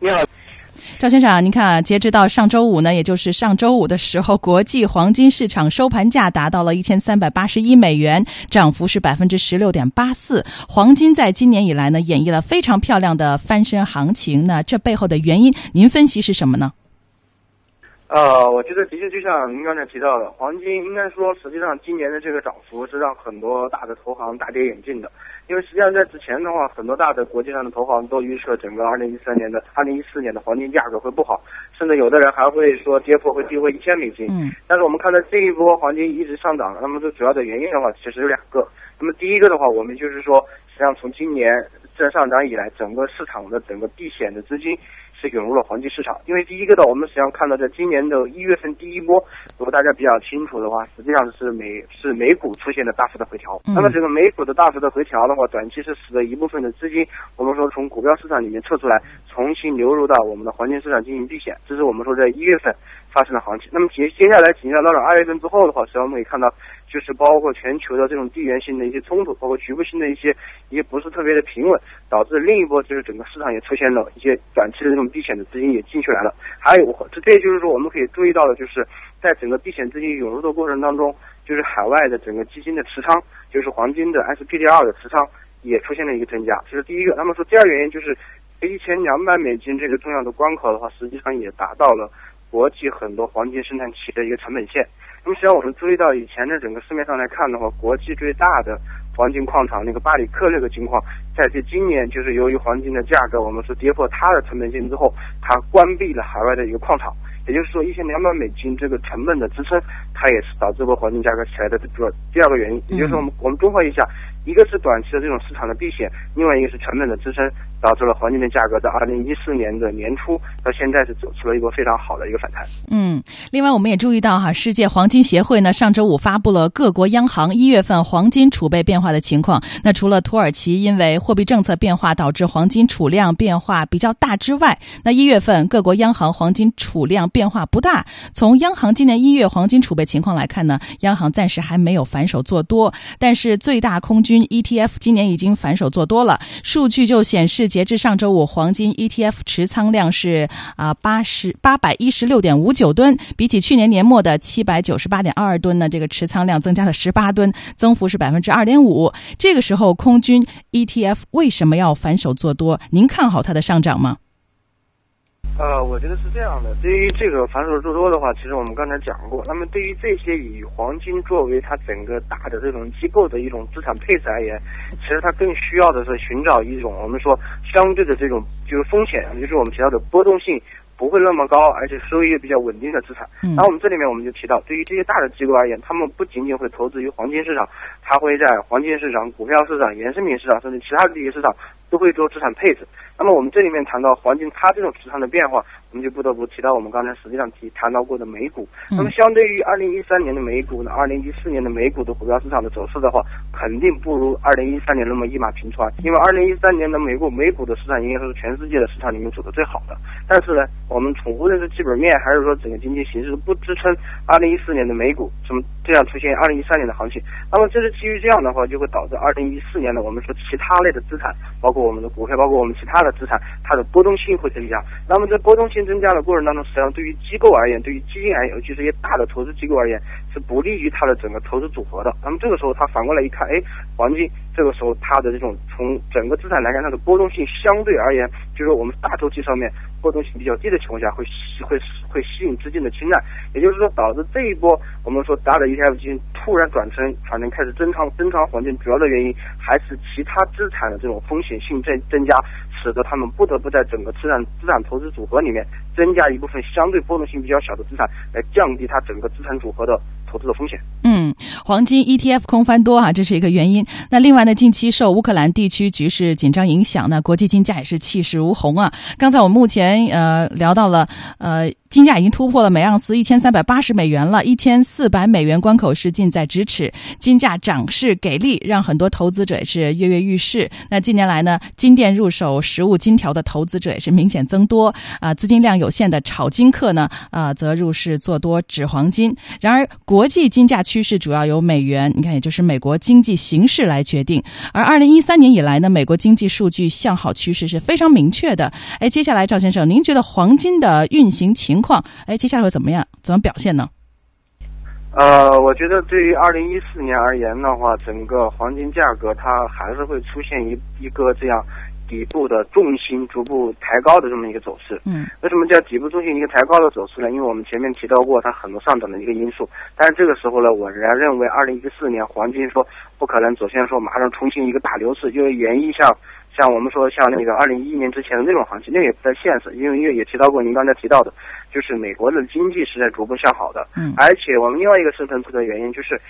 Speaker 16: 你好。
Speaker 3: 赵先生，您看啊，截止到上周五呢，也就是上周五的时候，国际黄金市场收盘价达到了一千三百八十一美元，涨幅是百分之十六点八四。黄金在今年以来呢，演绎了非常漂亮的翻身行情。那这背后的原因，您分析是什么呢？
Speaker 16: 呃，我觉得的确就像您刚才提到的，黄金应该说，实际上今年的这个涨幅是让很多大的投行大跌眼镜的。因为实际上在之前的话，很多大的国际上的投行都预测整个二零一三年的、二零一四年的黄金价格会不好，甚至有的人还会说跌破会跌回一千美金。
Speaker 3: 嗯。
Speaker 16: 但是我们看到这一波黄金一直上涨，那么最主要的原因的话，其实有两个。那么第一个的话，我们就是说，实际上从今年正上涨以来，整个市场的整个避险的资金。是涌入了黄金市场，因为第一个呢，我们实际上看到，在今年的一月份第一波，如果大家比较清楚的话，实际上是美是美股出现了大幅的回调。那么这个美股的大幅的回调的话，短期是使得一部分的资金，我们说从股票市场里面撤出来，重新流入到我们的黄金市场进行避险。这是我们说在一月份发生的行情。那么接接下来紧接着到了二月份之后的话，实际上我们可以看到。就是包括全球的这种地缘性的一些冲突，包括局部性的一些也不是特别的平稳，导致另一波就是整个市场也出现了一些短期的这种避险的资金也进去来了。还有，这这就是说我们可以注意到的，就是在整个避险资金涌入的过程当中，就是海外的整个基金的持仓，就是黄金的 SPDR 的持仓也出现了一个增加，这是第一个。那么说第二原因就是一千两百美金这个重要的关口的话，实际上也达到了国际很多黄金生产企业的一个成本线。那么，实际上我们注意到以前的整个市面上来看的话，国际最大的黄金矿场那个巴里克那个金矿，在这今年就是由于黄金的价格，我们是跌破它的成本线之后，它关闭了海外的一个矿场，也就是说一千两百美金这个成本的支撑，它也是导致过黄金价格起来的主要第二个原因。也就是说，我们我们综合一下，一个是短期的这种市场的避险，另外一个是成本的支撑。导致了黄金的价格在二零一四年的年初到现在是走出了一个非常好的一个反弹。
Speaker 3: 嗯，另外我们也注意到哈，世界黄金协会呢上周五发布了各国央行一月份黄金储备变化的情况。那除了土耳其因为货币政策变化导致黄金储量变化比较大之外，那一月份各国央行黄金储量变化不大。从央行今年一月黄金储备情况来看呢，央行暂时还没有反手做多，但是最大空军 ETF 今年已经反手做多了。数据就显示。截至上周五，黄金 ETF 持仓量是啊八十八百一十六点五九吨，比起去年年末的七百九十八点二二吨呢，这个持仓量增加了十八吨，增幅是百分之二点五。这个时候，空军 ETF 为什么要反手做多？您看好它的上涨吗？
Speaker 16: 呃，我觉得是这样的。对于这个反手做多的话，其实我们刚才讲过。那么对于这些以黄金作为它整个大的这种机构的一种资产配置而言，其实它更需要的是寻找一种我们说相对的这种就是风险，也就是我们提到的波动性不会那么高，而且收益也比较稳定的资产。然后我们这里面我们就提到，对于这些大的机构而言，他们不仅仅会投资于黄金市场，它会在黄金市场、股票市场、衍生品市场，甚至其他的这些市场都会做资产配置。那么我们这里面谈到黄金，它这种持仓的变化，我们就不得不提到我们刚才实际上提谈到过的美股。那么相对于二零一三年的美股呢，二零一四年的美股的股票市场的走势的话，肯定不如二零一三年那么一马平川。因为二零一三年的美股美股的市场应该说是全世界的市场里面走的最好的。但是呢，我们从无论是基本面还是说整个经济形势不支撑二零一四年的美股这么这样出现二零一三年的行情。那么这是基于这样的话，就会导致二零一四年的我们说其他类的资产，包括我们的股票，包括我们其他的。资产它的波动性会增加，那么在波动性增加的过程当中，实际上对于机构而言，对于基金而言，尤其是一些大的投资机构而言，是不利于它的整个投资组合的。那么这个时候，它反过来一看，哎，黄金这个时候它的这种从整个资产来看，它的波动性相对而言，就是我们大周期上面波动性比较低的情况下，会吸会会吸引资金的青睐。也就是说，导致这一波我们说大的 ETF 基金突然转成转成开始增仓增仓黄金，主要的原因还是其他资产的这种风险性增增加。使得他们不得不在整个资产资产投资组合里面增加一部分相对波动性比较小的资产，来降低它整个资产组合的投资的风险。
Speaker 3: 嗯，黄金 ETF 空翻多啊，这是一个原因。那另外呢，近期受乌克兰地区局势紧张影响呢，国际金价也是气势如虹啊。刚才我们目前呃聊到了呃。金价已经突破了每盎司一千三百八十美元了，一千四百美元关口是近在咫尺。金价涨势给力，让很多投资者也是跃跃欲试。那近年来呢，金店入手实物金条的投资者也是明显增多啊。资金量有限的炒金客呢，啊，则入市做多纸黄金。然而，国国际金价趋势主要由美元，你看，也就是美国经济形势来决定。而二零一三年以来呢，美国经济数据向好趋势是非常明确的。哎，接下来赵先生，您觉得黄金的运行情？况哎，接下来会怎么样？怎么表现呢？
Speaker 16: 呃，我觉得对于二零一四年而言的话，整个黄金价格它还是会出现一一个这样底部的重心逐步抬高的这么一个走势。
Speaker 3: 嗯，
Speaker 16: 为什么叫底部重心一个抬高的走势呢？因为我们前面提到过它很多上涨的一个因素，但是这个时候呢，我仍然认为二零一四年黄金说不可能走向说马上重新一个大牛市，因为原因像。像我们说，像那个二零一一年之前的那种行情，那也不太现实，因为因为也提到过您刚才提到的，就是美国的经济是在逐步向好的，
Speaker 3: 嗯，
Speaker 16: 而且我们另外一个深层次的原因就是，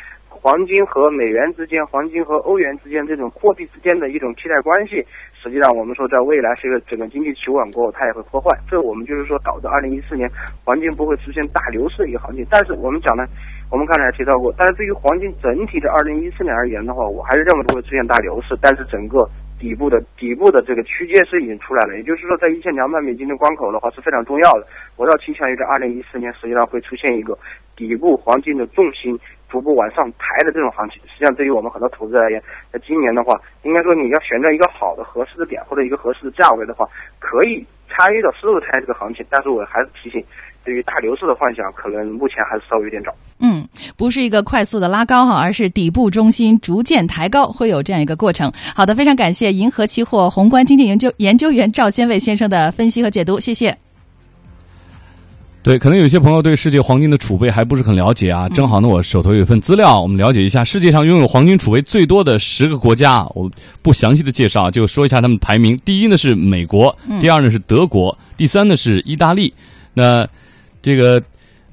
Speaker 16: 黄金和美元之间、黄金和欧元之间这种货币之间的一种替代关系，实际上我们说在未来是一个整个经济企稳过后，它也会破坏，这我们就是说导致二零一四年黄金不会出现大牛市的一个行情。但是我们讲呢，我们刚才提到过，但是对于黄金整体的二零一四年而言的话，我还是认为不会出现大牛市，但是整个。底部的底部的这个区间是已经出来了，也就是说，在一千两百美金的关口的话是非常重要的。我倒倾向于在二零一四年实际上会出现一个底部黄金的重心逐步往上抬的这种行情。实际上，对于我们很多投资而言，在今年的话，应该说你要选择一个好的合适的点或者一个合适的价位的话，可以参与到深入参与这个行情。但是我还是提醒。对于大牛市的幻想，可能目前还是稍微有点早。
Speaker 3: 嗯，不是一个快速的拉高哈，而是底部中心逐渐抬高，会有这样一个过程。好的，非常感谢银河期货宏观经济研究研究员赵先伟先生的分析和解读，谢谢。
Speaker 2: 对，可能有些朋友对世界黄金的储备还不是很了解啊。正好呢，我手头有一份资料，我们了解一下世界上拥有黄金储备最多的十个国家。我不详细的介绍，就说一下他们排名。第一呢是美国，第二呢是德国，第三呢是意大利。那这个，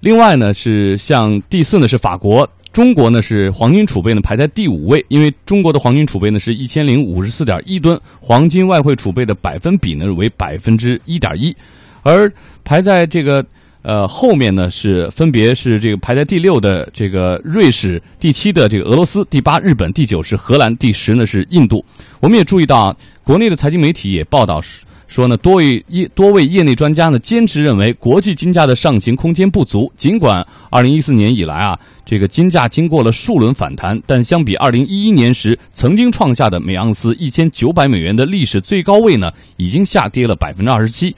Speaker 2: 另外呢是像第四呢是法国，中国呢是黄金储备呢排在第五位，因为中国的黄金储备呢是一千零五十四点一吨，黄金外汇储备的百分比呢为百分之一点一，而排在这个呃后面呢是分别是这个排在第六的这个瑞士，第七的这个俄罗斯，第八日本，第九是荷兰，第十呢是印度。我们也注意到，国内的财经媒体也报道是。说呢，多位业多位业内专家呢坚持认为，国际金价的上行空间不足。尽管二零一四年以来啊，这个金价经过了数轮反弹，但相比二零一一年时曾经创下的每盎司一千九百美元的历史最高位呢，已经下跌了百分之二十七。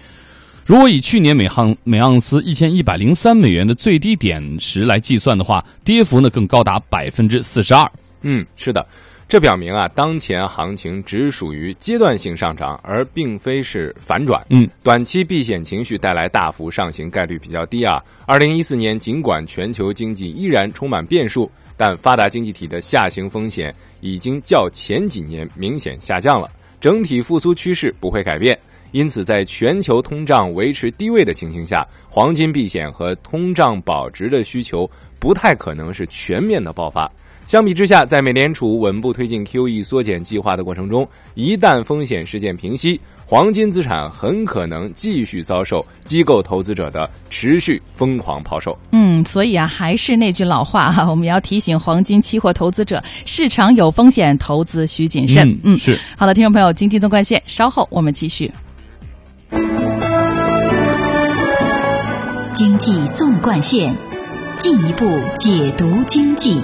Speaker 2: 如果以去年每盎每盎司一千一百零三美元的最低点时来计算的话，跌幅呢更高达百分之四十二。
Speaker 7: 嗯，是的。这表明啊，当前行情只属于阶段性上涨，而并非是反转。
Speaker 2: 嗯，
Speaker 7: 短期避险情绪带来大幅上行概率比较低啊。二零一四年尽管全球经济依然充满变数，但发达经济体的下行风险已经较前几年明显下降了，整体复苏趋势不会改变。因此，在全球通胀维持低位的情形下，黄金避险和通胀保值的需求不太可能是全面的爆发。相比之下，在美联储稳步推进 QE 缩减计划的过程中，一旦风险事件平息，黄金资产很可能继续遭受机构投资者的持续疯狂抛售。
Speaker 3: 嗯，所以啊，还是那句老话哈，我们要提醒黄金期货投资者，市场有风险，投资需谨慎。
Speaker 2: 嗯，是。
Speaker 3: 好的，听众朋友，经济纵贯线，稍后我们继续。
Speaker 11: 经济纵贯线，进一步解读经济。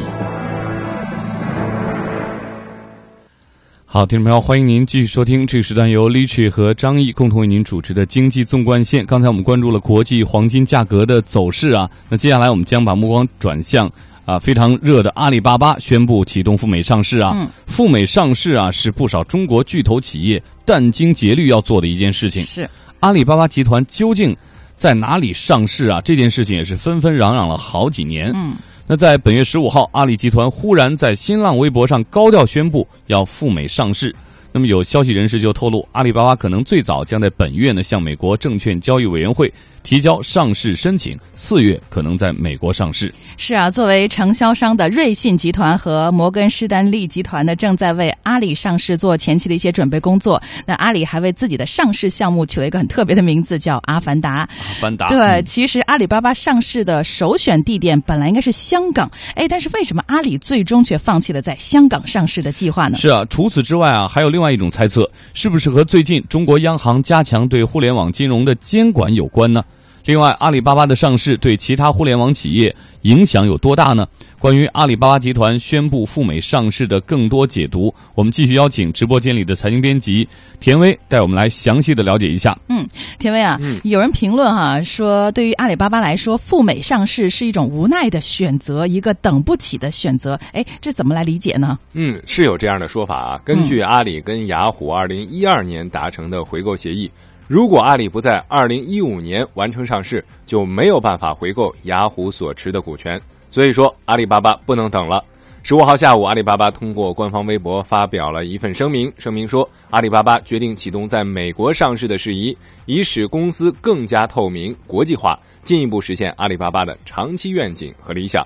Speaker 2: 好，听众朋友，欢迎您继续收听这个时段由 l i c h 和张毅共同为您主持的经济纵贯线。刚才我们关注了国际黄金价格的走势啊，那接下来我们将把目光转向啊非常热的阿里巴巴宣布启动赴美上市啊。
Speaker 3: 嗯，
Speaker 2: 赴美上市啊是不少中国巨头企业殚精竭虑要做的一件事情。
Speaker 3: 是
Speaker 2: 阿里巴巴集团究竟在哪里上市啊？这件事情也是纷纷嚷嚷了好几年。
Speaker 3: 嗯。
Speaker 2: 那在本月十五号，阿里集团忽然在新浪微博上高调宣布要赴美上市。那么有消息人士就透露，阿里巴巴可能最早将在本月呢向美国证券交易委员会提交上市申请，四月可能在美国上市。
Speaker 3: 是啊，作为承销商的瑞信集团和摩根士丹利集团呢，正在为阿里上市做前期的一些准备工作。那阿里还为自己的上市项目取了一个很特别的名字，叫阿凡达。
Speaker 2: 阿凡达。
Speaker 3: 对，
Speaker 2: 嗯
Speaker 3: 其实阿里巴巴上市的首选地点本来应该是香港，哎，但是为什么阿里最终却放弃了在香港上市的计划呢？
Speaker 2: 是啊，除此之外啊，还有另外一种猜测，是不是和最近中国央行加强对互联网金融的监管有关呢？另外，阿里巴巴的上市对其他互联网企业影响有多大呢？关于阿里巴巴集团宣布赴美上市的更多解读，我们继续邀请直播间里的财经编辑田威带我们来详细的了解一下。
Speaker 3: 嗯，田威啊，有人评论哈、说，对于阿里巴巴来说，赴美上市是一种无奈的选择，一个等不起的选择。哎，这怎么来理解呢？
Speaker 7: 嗯，是有这样的说法啊。根据阿里跟雅虎二零一二年达成的回购协议，如果阿里不在二零一五年完成上市，就没有办法回购雅虎所持的股权。所以说，阿里巴巴不能等了。十五号下午，阿里巴巴通过官方微博发表了一份声明，声明说，阿里巴巴决定启动在美国上市的事宜，以使公司更加透明、国际化，进一步实现阿里巴巴的长期愿景和理想。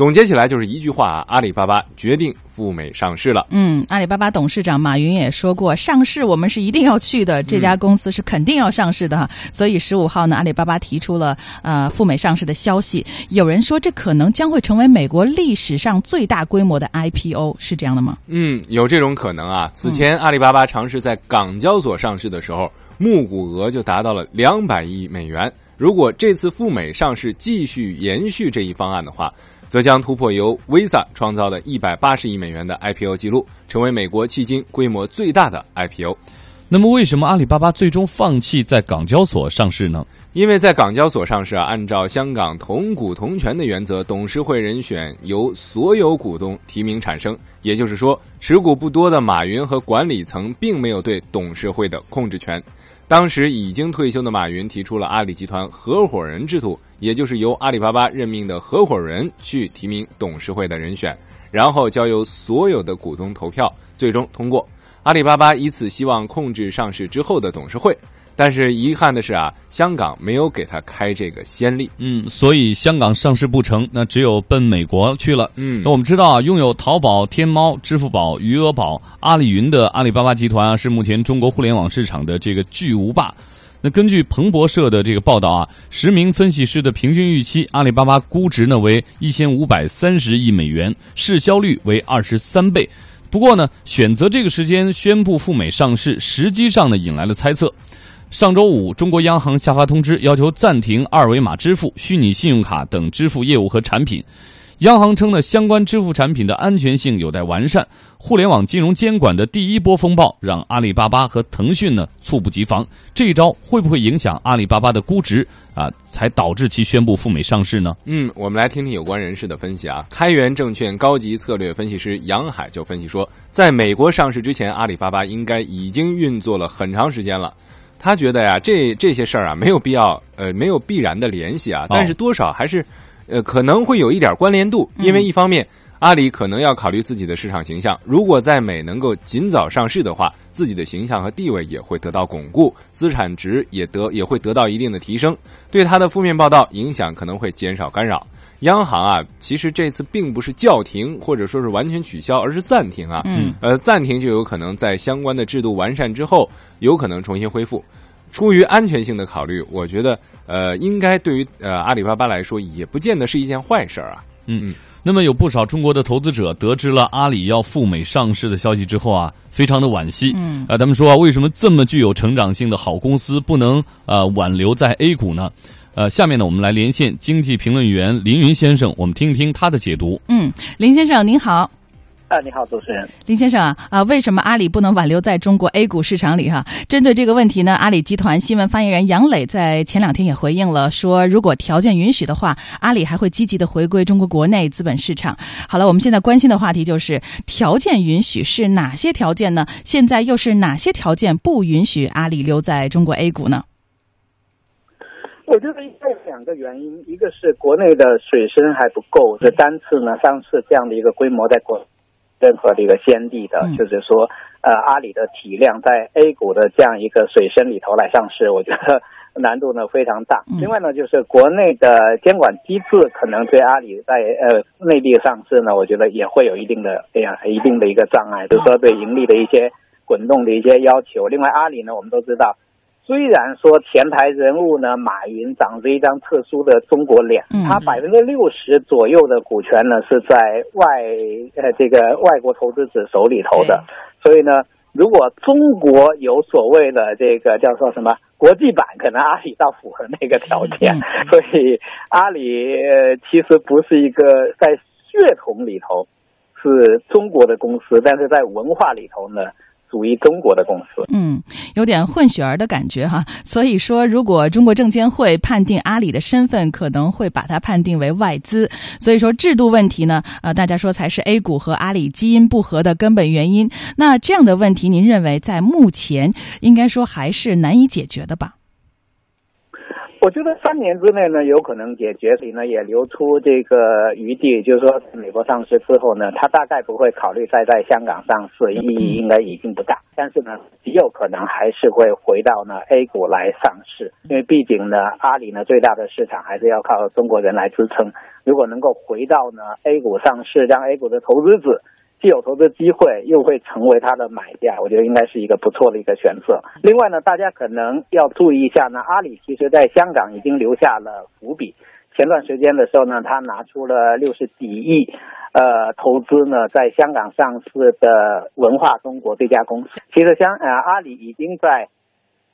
Speaker 7: 总结起来就是一句话啊，阿里巴巴决定赴美上市了。
Speaker 3: 嗯，阿里巴巴董事长马云也说过，上市我们是一定要去的，这家公司是肯定要上市的哈。所以十五号呢，阿里巴巴提出了呃赴美上市的消息。有人说这可能将会成为美国历史上最大规模的 IPO，是这样的吗？
Speaker 7: 嗯，有这种可能啊。此前阿里巴巴尝试在港交所上市的时候，募股额就达到了两百亿美元。如果这次赴美上市继续延续这一方案的话，则将突破由 Visa 创造的一百八十亿美元的 IPO 记录，成为美国迄今规模最大的 IPO。
Speaker 2: 那么，为什么阿里巴巴最终放弃在港交所上市呢？
Speaker 7: 因为在港交所上市啊，按照香港同股同权的原则，董事会人选由所有股东提名产生。也就是说，持股不多的马云和管理层并没有对董事会的控制权。当时已经退休的马云提出了阿里集团合伙人制度，也就是由阿里巴巴任命的合伙人去提名董事会的人选，然后交由所有的股东投票，最终通过。阿里巴巴以此希望控制上市之后的董事会。但是遗憾的是啊，香港没有给他开这个先例。
Speaker 2: 嗯，所以香港上市不成，那只有奔美国去了。
Speaker 7: 嗯，
Speaker 2: 那我们知道啊，拥有淘宝、天猫、支付宝、余额宝、阿里云的阿里巴巴集团啊，是目前中国互联网市场的这个巨无霸。那根据彭博社的这个报道啊，十名分析师的平均预期，阿里巴巴估值呢为一千五百三十亿美元，市销率为二十三倍。不过呢，选择这个时间宣布赴美上市，实际上呢引来了猜测。上周五，中国央行下发通知，要求暂停二维码支付、虚拟信用卡等支付业务和产品。央行称呢，相关支付产品的安全性有待完善。互联网金融监管的第一波风暴，让阿里巴巴和腾讯呢猝不及防。这一招会不会影响阿里巴巴的估值啊？才导致其宣布赴美上市呢？
Speaker 7: 嗯，我们来听听有关人士的分析啊。开源证券高级策略分析师杨海就分析说，在美国上市之前，阿里巴巴应该已经运作了很长时间了。他觉得呀，这这些事儿啊，没有必要，呃，没有必然的联系啊，但是多少还是，呃，可能会有一点关联度。因为一方面，阿里可能要考虑自己的市场形象，如果在美能够尽早上市的话，自己的形象和地位也会得到巩固，资产值也得也会得到一定的提升，对它的负面报道影响可能会减少干扰。央行啊，其实这次并不是叫停或者说是完全取消，而是暂停啊。
Speaker 3: 嗯，
Speaker 7: 呃，暂停就有可能在相关的制度完善之后，有可能重新恢复。出于安全性的考虑，我觉得呃，应该对于呃阿里巴巴来说，也不见得是一件坏事儿啊。
Speaker 2: 嗯，那么有不少中国的投资者得知了阿里要赴美上市的消息之后啊，非常的惋惜。
Speaker 3: 嗯，
Speaker 2: 啊，他们说啊，为什么这么具有成长性的好公司不能呃挽留在 A 股呢？呃，下面呢，我们来连线经济评论员林云先生，我们听一听他的解读。
Speaker 3: 嗯，林先生您好。
Speaker 17: 啊，你好，主持人。
Speaker 3: 林先生啊，啊，为什么阿里不能挽留在中国 A 股市场里哈？针对这个问题呢，阿里集团新闻发言人杨磊在前两天也回应了，说如果条件允许的话，阿里还会积极的回归中国国内资本市场。好了，我们现在关心的话题就是条件允许是哪些条件呢？现在又是哪些条件不允许阿里留在中国 A 股呢？
Speaker 17: 我觉得应该有两个原因，一个是国内的水深还不够，这单次呢上次这样的一个规模在国任何的一个先例的，
Speaker 3: 嗯
Speaker 17: 就是说，呃，阿里的体量在 A 股的这样一个水深里头来上市，我觉得难度呢非常大。另外呢，就是国内的监管机制可能对阿里在呃内地上市呢，我觉得也会有一定的这样一定的一个障碍，比如说对盈利的一些滚动的一些要求。另外，阿里呢，我们都知道。虽然说前台人物呢，马云长着一张特殊的中国脸，他百分之六十左右的股权呢是在外呃这个外国投资者手里头的，所以呢，如果中国有所谓的这个叫做什么国际版，可能阿里倒符合那个条件，所以阿里其实不是一个在血统里头是中国的公司，但是在文化里头呢。属于中国的公司，
Speaker 3: 嗯，有点混血儿的感觉哈。所以说，如果中国证监会判定阿里的身份，可能会把它判定为外资。所以说，制度问题呢，呃，大家说才是 A 股和阿里基因不合的根本原因。那这样的问题，您认为在目前应该说还是难以解决的吧？
Speaker 17: 我觉得三年之内呢，有可能解决，所以呢也留出这个余地，就是说美国上市之后呢，它大概不会考虑再在香港上市，意义应该已经不大。但是呢，极有可能还是会回到呢 A 股来上市，因为毕竟呢，阿里呢最大的市场还是要靠中国人来支撑。如果能够回到呢 A 股上市，让 A 股的投资者。既有投资机会，又会成为它的买家，我觉得应该是一个不错的一个选择。另外呢，大家可能要注意一下呢，阿里其实在香港已经留下了伏笔。前段时间的时候呢，他拿出了六十几亿，呃，投资呢在香港上市的文化中国这家公司。其实香呃阿里已经在，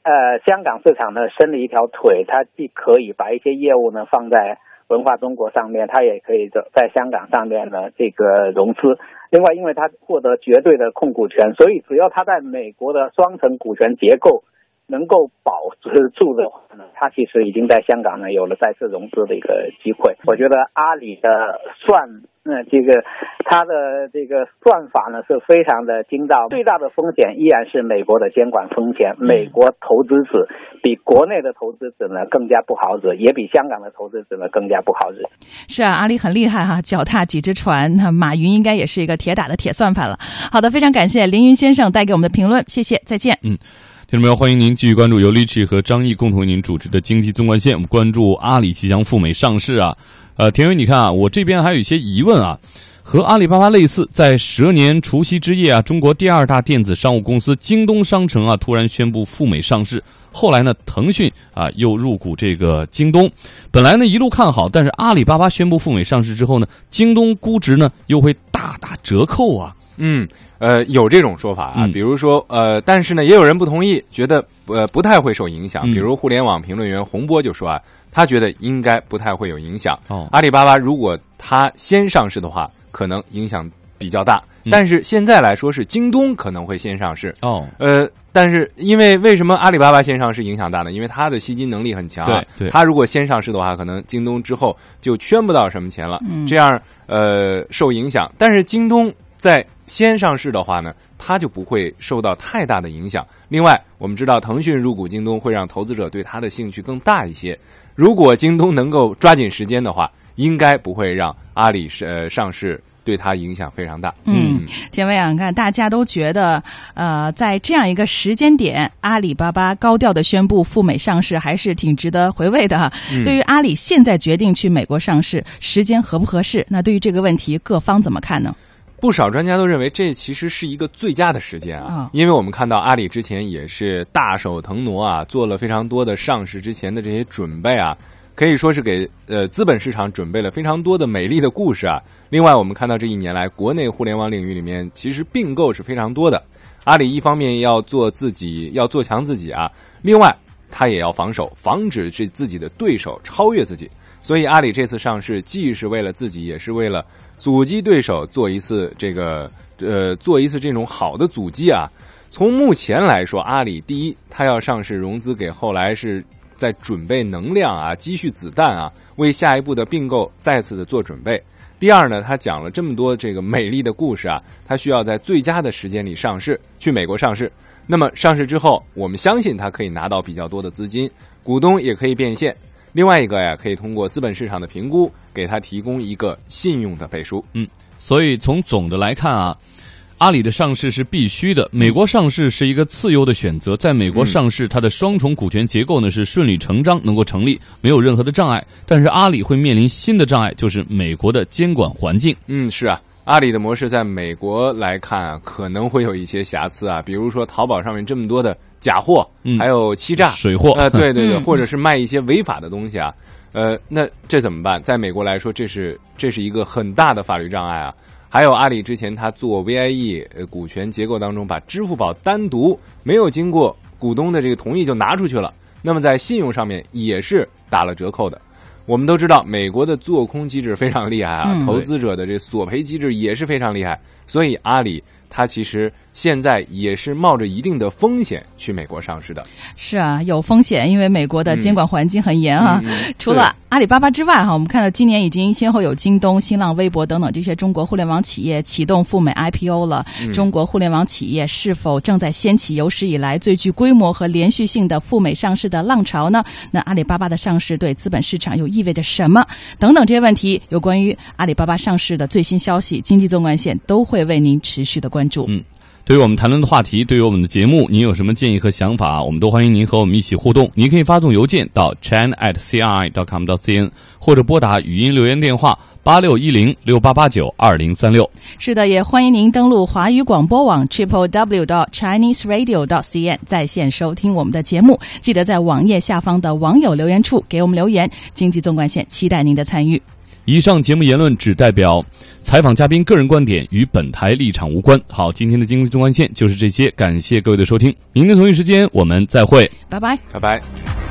Speaker 17: 呃香港市场呢伸了一条腿，它既可以把一些业务呢放在。文化中国上面，他也可以在在香港上面呢这个融资。另外，因为他获得绝对的控股权，所以只要他在美国的双层股权结构能够保持住的话呢，它其实已经在香港呢有了再次融资的一个机会。我觉得阿里的算。那这个它的这个算法呢是非常的精到，最大的风险依然是美国的监管风险。美国投资者比国内的投资者呢更加不好惹，也比香港的投资者呢更加不好惹。
Speaker 3: 是啊，阿里很厉害哈，脚踏几只船。那马云应该也是一个铁打的铁算盘了。好的，非常感谢凌云先生带给我们的评论，谢谢，再见。
Speaker 2: 嗯，听众朋友，欢迎您继续关注由李驰和张毅共同为您主持的经济纵贯线。我们关注阿里即将赴美上市啊。呃，田伟，你看啊，我这边还有一些疑问啊。和阿里巴巴类似，在蛇年除夕之夜啊，中国第二大电子商务公司京东商城啊，突然宣布赴美上市。后来呢，腾讯啊又入股这个京东。本来呢一路看好，但是阿里巴巴宣布赴美上市之后呢，京东估值呢又会大打折扣啊。
Speaker 7: 嗯，呃，有这种说法啊。比如说，呃，但是呢，也有人不同意，觉得呃不太会受影响。比如互联网评论员洪波就说啊。他觉得应该不太会有影响。哦，阿里巴巴如果它先上市的话，可能影响比较大。但是现在来说是京东可能会先上市。哦，呃，但是因为为什么阿里巴巴先上市影响大呢？因为它的吸金能力很强。
Speaker 2: 对，
Speaker 7: 它如果先上市的话，可能京东之后就圈不到什么钱了。嗯，这样呃受影响。但是京东在先上市的话呢，它就不会受到太大的影响。另外，我们知道腾讯入股京东会让投资者对它的兴趣更大一些。如果京东能够抓紧时间的话，应该不会让阿里是呃上市对它影响非常大。
Speaker 3: 嗯，田伟啊，看大家都觉得，呃，在这样一个时间点，阿里巴巴高调的宣布赴美上市，还是挺值得回味的哈。对于阿里现在决定去美国上市，时间合不合适？那对于这个问题，各方怎么看呢？
Speaker 7: 不少专家都认为这其实是一个最佳的时间啊，因为我们看到阿里之前也是大手腾挪啊，做了非常多的上市之前的这些准备啊，可以说是给呃资本市场准备了非常多的美丽的故事啊。另外，我们看到这一年来，国内互联网领域里面其实并购是非常多的。阿里一方面要做自己，要做强自己啊，另外他也要防守，防止这自己的对手超越自己。所以，阿里这次上市既是为了自己，也是为了。阻击对手做一次这个呃做一次这种好的阻击啊！从目前来说，阿里第一，它要上市融资给后来是在准备能量啊，积蓄子弹啊，为下一步的并购再次的做准备。第二呢，他讲了这么多这个美丽的故事啊，他需要在最佳的时间里上市，去美国上市。那么上市之后，我们相信他可以拿到比较多的资金，股东也可以变现。另外一个呀，可以通过资本市场的评估，给他提供一个信用的背书。
Speaker 2: 嗯，所以从总的来看啊，阿里的上市是必须的，美国上市是一个次优的选择。在美国上市，它的双重股权结构呢是顺理成章能够成立，没有任何的障碍。但是阿里会面临新的障碍，就是美国的监管环境。
Speaker 7: 嗯，是啊，阿里的模式在美国来看啊，可能会有一些瑕疵啊，比如说淘宝上面这么多的假货，
Speaker 2: 嗯
Speaker 7: 还有欺诈、
Speaker 2: 水货。
Speaker 7: 呃，对对对，
Speaker 2: 嗯。
Speaker 7: 或者是卖一些违法的东西啊，呃，那这怎么办？在美国来说，这是这是一个很大的法律障碍啊。还有阿里之前他做 VIE 呃股权结构当中，把支付宝单独没有经过股东的这个同意就拿出去了，那么在信用上面也是打了折扣的。我们都知道，美国的做空机制非常厉害啊，
Speaker 2: 嗯。
Speaker 7: 投资者的这索赔机制也是非常厉害，所以阿里它其实现在也是冒着一定的风险去美国上市的。
Speaker 3: 是啊，有风险，因为美国的监管环境很严啊。
Speaker 7: 嗯嗯
Speaker 3: 除了阿里巴巴之外，哈，我们看到今年已经先后有京东、新浪微博等等这些中国互联网企业启动赴美 IPO 了。
Speaker 2: 嗯
Speaker 3: 中国互联网企业是否正在掀起有史以来最具规模和连续性的赴美上市的浪潮呢？那阿里巴巴的上市对资本市场又意味着什么？等等这些问题，有关于阿里巴巴上市的最新消息，经济纵贯线都会为您持续的关注。
Speaker 2: 嗯。对于我们谈论的话题，对于我们的节目，您有什么建议和想法？我们都欢迎您和我们一起互动。您可以发送邮件到 chan at cri dot com dot cn，或者拨打语音留言电话八六一零六八八九二零三六。
Speaker 3: 是的，也欢迎您登录华语广播网 triple w dot chinese radio dot cn 在线收听我们的节目。记得在网页下方的网友留言处给我们留言。经济纵贯线期待您的参与。
Speaker 2: 以上节目言论只代表采访嘉宾个人观点，与本台立场无关。好，今天的经济纵贯线就是这些，感谢各位的收听。明天同一时间我们再会，
Speaker 3: 拜拜，
Speaker 7: 拜拜。